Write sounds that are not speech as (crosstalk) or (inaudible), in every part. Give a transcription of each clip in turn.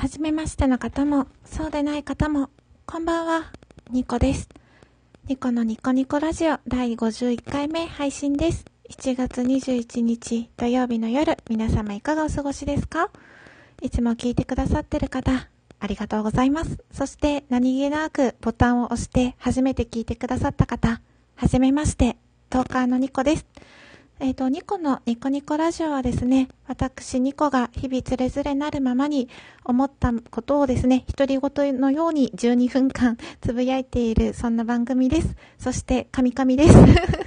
はじめましての方も、そうでない方も、こんばんは、ニコです。ニコのニコニコラジオ第51回目配信です。7月21日土曜日の夜、皆様いかがお過ごしですか？いつも聞いてくださってる方、ありがとうございます。そして何気なくボタンを押して初めて聞いてくださった方、はじめまして、トーカーのニコです。えっ、ー、と、ニコのニコニコラジオはですね、私ニコが日々つれづれなるままに思ったことをですね、独り言のように12分間 (laughs) つぶやいている、そんな番組です。そして、カミカミです。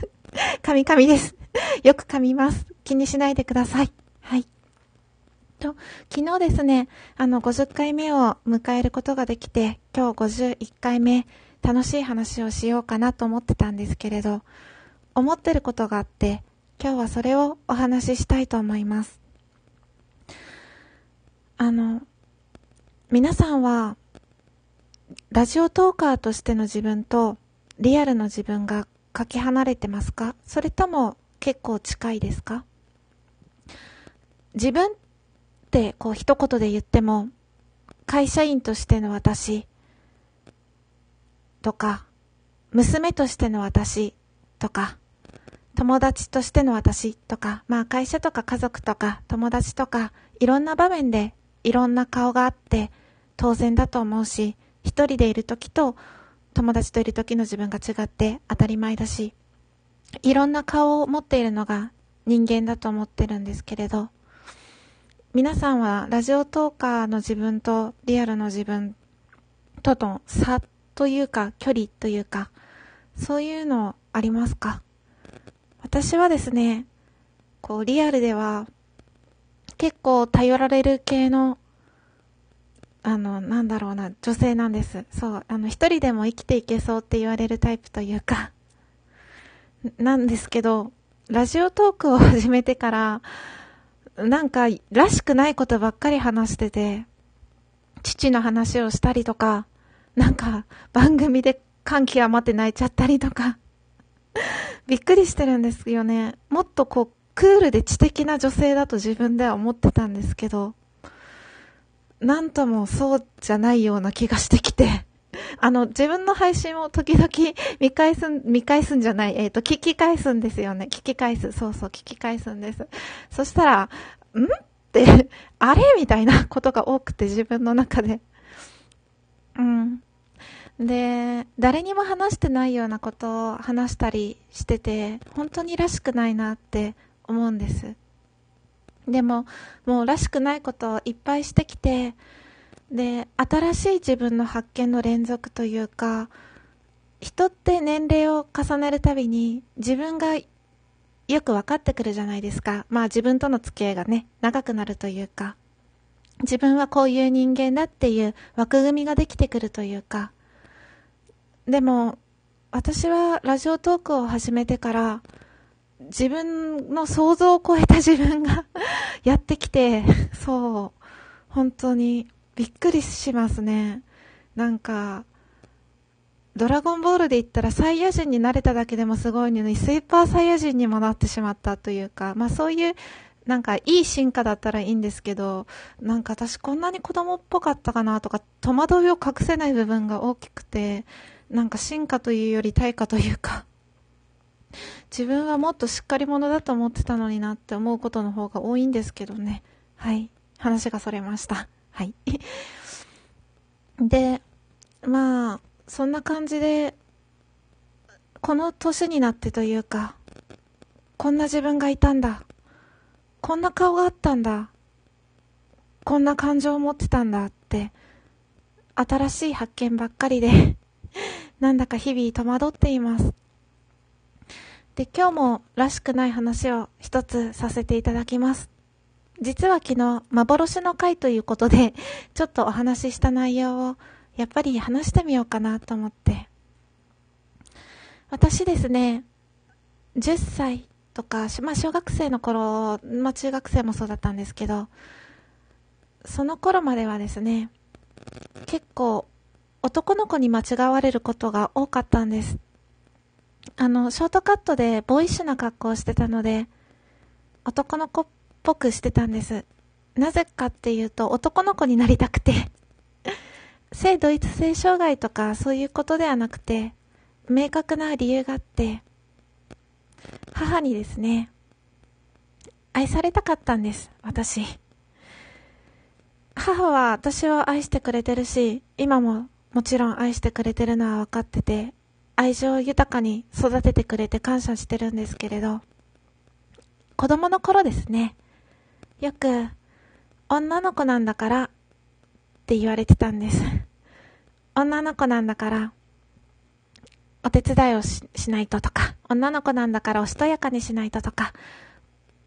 (laughs) カミカミです。よく噛みます。気にしないでください。はい。と、昨日ですね、あの、50回目を迎えることができて、今日51回目、楽しい話をしようかなと思ってたんですけれど、思ってることがあって、今日はそれをお話ししたいと思います。あの、皆さんは、ラジオトーカーとしての自分とリアルの自分がかけ離れてますか？それとも結構近いですか？自分ってこう一言で言っても会社員としての私とか娘としての私とか友達としての私とか、まあ会社とか家族とか友達とか、いろんな場面でいろんな顔があって当然だと思うし、一人でいる時と友達といる時の自分が違って当たり前だし、いろんな顔を持っているのが人間だと思ってるんですけれど、皆さんはラジオトーカーの自分とリアルの自分との差というか距離というか、そういうのありますか？私はですね、こう、リアルでは、結構頼られる系の、あの、なんだろうな、女性なんです。そう、あの、一人でも生きていけそうって言われるタイプというか、(laughs) なんですけど、ラジオトークを始めてから、なんか、らしくないことばっかり話してて、父の話をしたりとか、なんか、番組で感極まって泣いちゃったりとか、びっくりしてるんですよね。もっとこう、クールで知的な女性だと自分では思ってたんですけど、なんともそうじゃないような気がしてきて、(laughs) あの、自分の配信を時々 (laughs) 見返す、見返すんじゃない、えっ、ー、と、聞き返すんですよね。聞き返す。そうそう、聞き返すんです。そしたら、ん？って (laughs) あれ？みたいなことが多くて自分の中で。うん。で、誰にも話してないようなことを話したりしてて、本当にらしくないなって思うんです。でも、もうらしくないことをいっぱいしてきて、で、新しい自分の発見の連続というか、人って年齢を重ねるたびに自分がよく分かってくるじゃないですか。まあ自分との付き合いがね、長くなるというか、自分はこういう人間だっていう枠組みができてくるというか、でも、私はラジオトークを始めてから、自分の想像を超えた (laughs) 自分が (laughs) やってきて、そう、本当にびっくりしますね。なんか、ドラゴンボールで言ったらサイヤ人になれただけでもすごいのに、スーパーサイヤ人にもなってしまったというか、まあそういう、なんかいい進化だったらいいんですけど、なんか私こんなに子供っぽかったかなとか、戸惑いを隠せない部分が大きくて、なんか進化というより対価というか、(laughs) 自分はもっとしっかり者だと思ってたのになって思うことの方が多いんですけどね。はい。話がそれました。はい。(laughs) で、まあ、そんな感じで、この年になってというか、こんな自分がいたんだ。こんな顔があったんだ。こんな感情を持ってたんだって、新しい発見ばっかりで (laughs) なんだか日々戸惑っています。で、今日もらしくない話を一つさせていただきます。実は昨日、幻の回ということで、(laughs) ちょっとお話しした内容を、やっぱり話してみようかなと思って。私ですね、10歳とか、まあ小学生の頃、まあ中学生もそうだったんですけど、その頃まではですね、結構男の子に間違われることが多かったんです。あの、ショートカットでボーイッシュな格好をしてたので、男の子っぽくしてたんです。なぜかっていうと男の子になりたくて (laughs) 性同一性障害とかそういうことではなくて、明確な理由があって、母にですね、愛されたかったんです、私。母は私を愛してくれてるし、今ももちろん愛してくれてるのは分かってて、愛情を豊かに育ててくれて感謝してるんですけれど、子供の頃ですね、よく、女の子なんだからって言われてたんです。女の子なんだから、お手伝いをしないととか、女の子なんだからおしとやかにしないととか、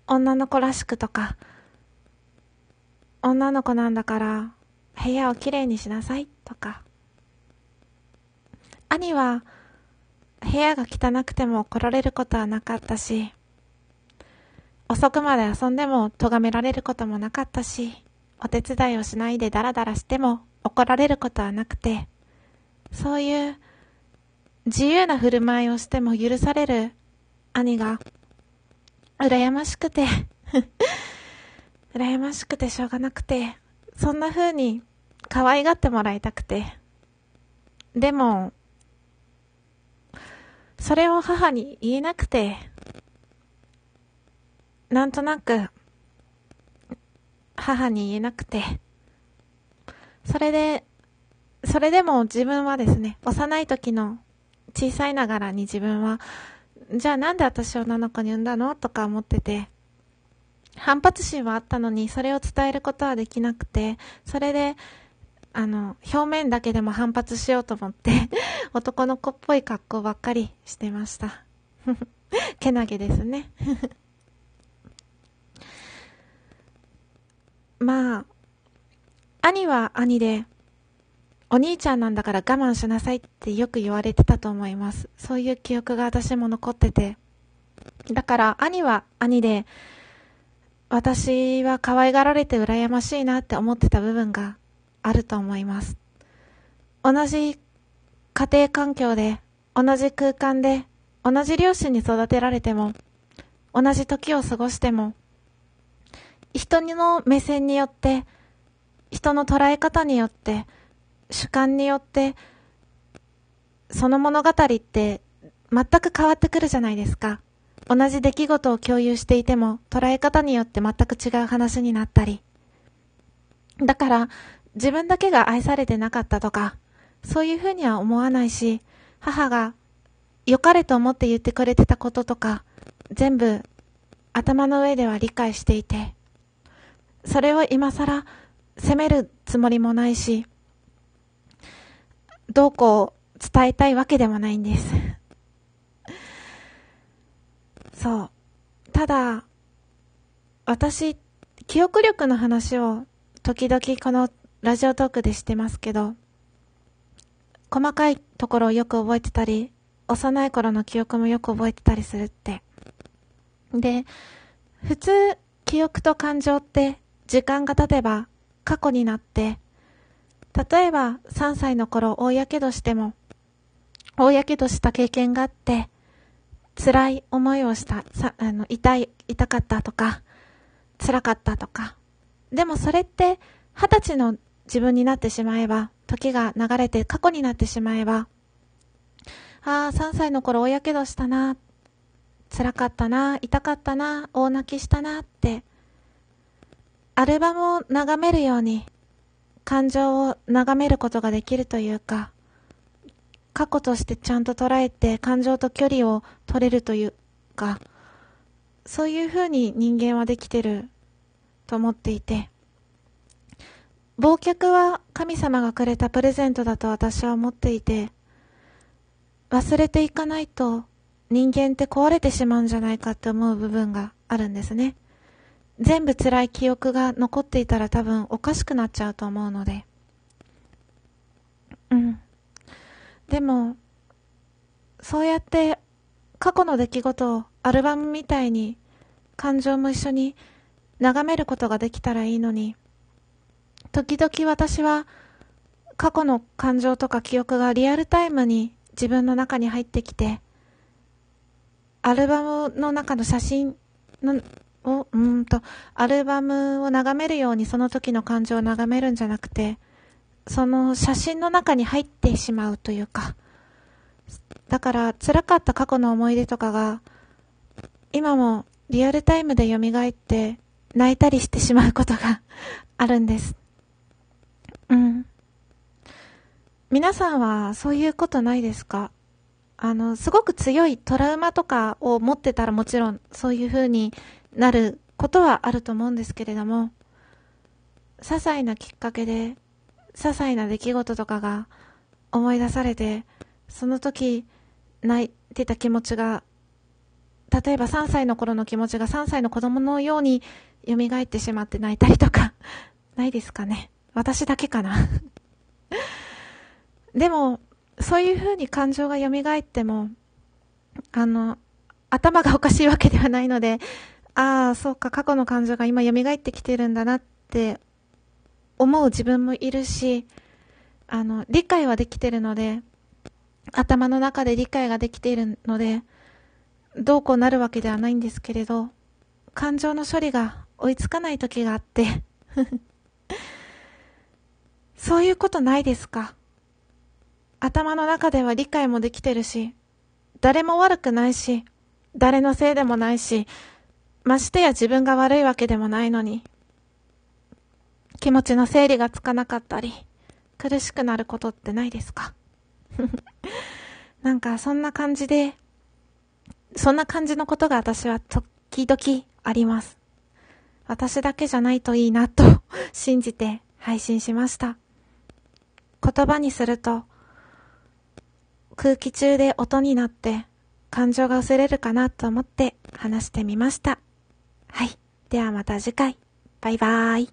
女の子らしくとか、女の子なんだから部屋をきれいにしなさいとか。兄は部屋が汚くても怒られることはなかったし、遅くまで遊んでも咎められることもなかったし、お手伝いをしないでダラダラしても怒られることはなくて、そういう自由な振る舞いをしても許される兄が、羨ましくて (laughs) 羨ましくてしょうがなくて、そんな風に可愛がってもらいたくて。でも、それを母に言えなくて、なんとなく、母に言えなくて、それで、それでも自分はですね、幼い時の小さいながらに自分は、じゃあなんで私を女の子に産んだのとか思ってて、反発心はあったのに、それを伝えることはできなくて、それで、あの、表面だけでも反発しようと思って (laughs) 男の子っぽい格好ばっかりしてました。(laughs) けなげですね (laughs) まあ、兄は兄で、お兄ちゃんなんだから我慢しなさいってよく言われてたと思います。そういう記憶が私も残ってて。だから兄は兄で、私は可愛がられて羨ましいなって思ってた部分があると思います。同じ家庭環境で、同じ空間で、同じ両親に育てられても、同じ時を過ごしても、人の目線によって、人の捉え方によって、主観によって、その物語って全く変わってくるじゃないですか。同じ出来事を共有していても、捉え方によって全く違う話になったり。だから、自分だけが愛されてなかったとか、そういうふうには思わないし、母が良かれと思って言ってくれてたこととか、全部頭の上では理解していて、それを今更責めるつもりもないし、どうこう伝えたいわけでもないんです。(laughs) そう。ただ、私、記憶力の話を時々このラジオトークでしてますけど、細かいところをよく覚えてたり、幼い頃の記憶もよく覚えてたりするって。で、普通、記憶と感情って時間が経てば過去になって、例えば3歳の頃大やけどしても、大やけどした経験があって、辛い思いをした、さ、あの、痛い、痛かったとか、辛かったとか。でもそれって、二十歳の自分になってしまえば、時が流れて過去になってしまえば、ああ、3歳の頃大やけどしたな、辛かったな、痛かったな、大泣きしたなって、アルバムを眺めるように、感情を眺めることができるというか、過去としてちゃんと捉えて感情と距離を取れるというか、そういうふうに人間はできてると思っていて、忘却は神様がくれたプレゼントだと私は思っていて、忘れていかないと人間って壊れてしまうんじゃないかって思う部分があるんですね。全部辛い記憶が残っていたら多分おかしくなっちゃうと思うので。うん。でも、そうやって過去の出来事をアルバムみたいに感情も一緒に眺めることができたらいいのに、時々私は過去の感情とか記憶がリアルタイムに自分の中に入ってきて、アルバムの中の写真のを、うんと、アルバムを眺めるようにその時の感情を眺めるんじゃなくて、その写真の中に入ってしまうというか、だから辛かった過去の思い出とかが、今もリアルタイムで蘇って泣いたりしてしまうことがあるんです。うん。皆さんはそういうことないですか？あの、すごく強いトラウマとかを持ってたらもちろんそういう風になることはあると思うんですけれども、些細なきっかけで、些細な出来事とかが思い出されて、その時泣いてた気持ちが、例えば3歳の頃の気持ちが3歳の子供のように蘇ってしまって泣いたりとか、(laughs) ないですかね？私だけかな。(laughs) でも、そういう風に感情が蘇っても、あの、頭がおかしいわけではないので、ああ、そうか、過去の感情が今蘇ってきてるんだなって思う自分もいるし、あの、理解はできてるので、頭の中で理解ができているので、どうこうなるわけではないんですけれど、感情の処理が追いつかない時があって (laughs) そういうことないですか？頭の中では理解もできてるし、誰も悪くないし、誰のせいでもないし、ましてや自分が悪いわけでもないのに、気持ちの整理がつかなかったり、苦しくなることってないですか？(laughs) なんかそんな感じで、そんな感じのことが私は時々あります。私だけじゃないといいなと信じて配信しました。言葉にすると、空気中で音になって感情が薄れるかなと思って話してみました。はい。ではまた次回。バイバーイ。